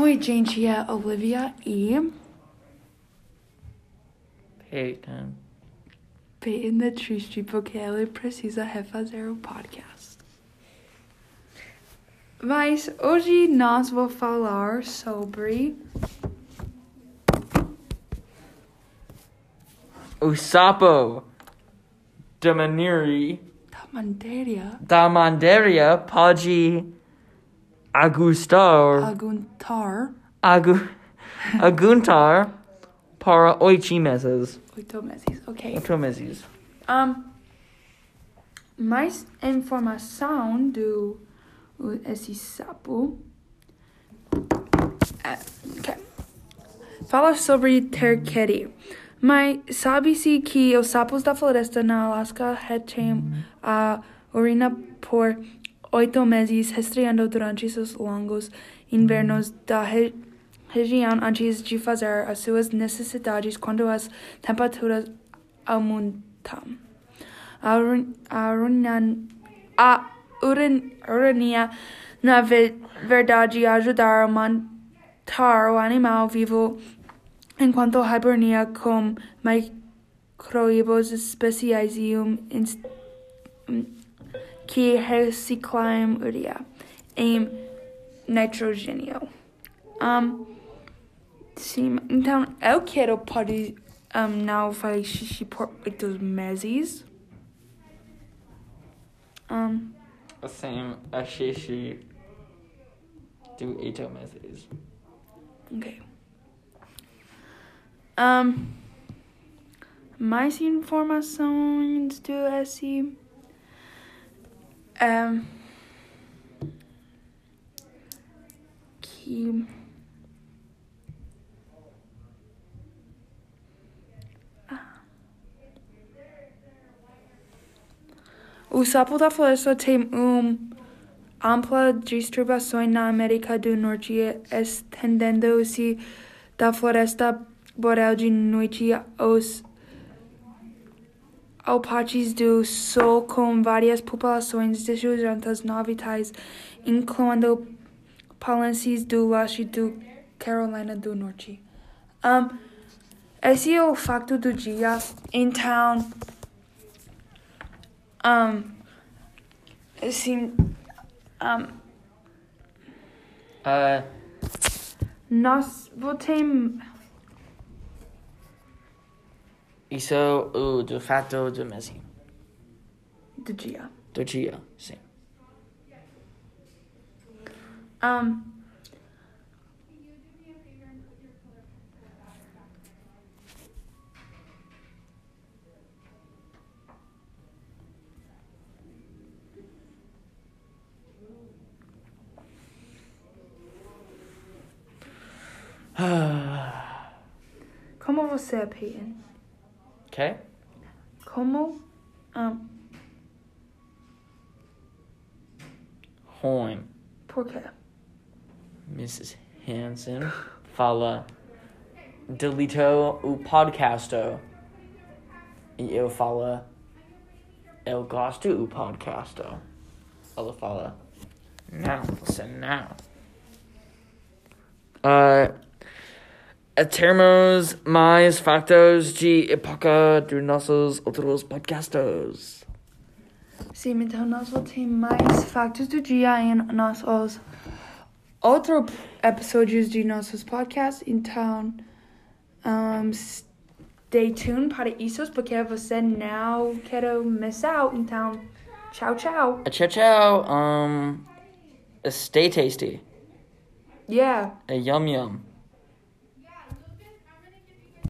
Oi, gente, é a Olivia e Peyton. Peyton é triste porque ela precisa refazer o podcast. Mas hoje nós vamos falar sobre O sapo da Maniri a matéria da Mandaria pode agustar, aguntar agu, aguntar para oito meses. oito meses, ok? Oito meses. Um, mais informação do esse sapo. É, ok. Fala sobre terquete. Mas sabe-se que os sapos da floresta na Alaska retêm a urina por oito meses, rastreando durante seus longos invernos da re região antes de fazer as suas necessidades quando as temperaturas aumentam. A, urin- a, urina, a urin, urina, na ve- verdade, ajudar a manter o animal vivo enquanto hibernia com microibos especiais e um, que reciclam ureia em nitrogênio. Um, sim, então eu quero pode um, não fazer xixi por oito meses. Um, Assim, a xixi do oito meses. ok. Um, mais informações do esse. Um, que. Ah. O sapo da floresta tem uma ampla distribuição na América do Norte, estendendo-se da floresta boreal de noite aos ao partes do sul com várias populações desejantes novitais, incluindo palances do leste do Carolina do Norte. Um, esse é o facto do dia. Então, um, assim, um, Uh, nós votamos isso o do fato do mês. do dia. Do dia, sim. Um, como você é, Peyton? Ok? Como? Um, Ruim. por quê? Mrs. Hanson fala deletou o podcast e eu falo eu gosto do podcast. Ela fala não, você não. Uh, termos mais factos de época dos nossos outros podcasts. Sim, então nós vamos ter mais factos do dia em nossos outros episódios de nossos podcasts. Então, um, stay tuned para isso, porque você não quer miss out. Então, tchau, tchau. Tchau, tchau. Um, stay tasty. Yeah. A yum, yum.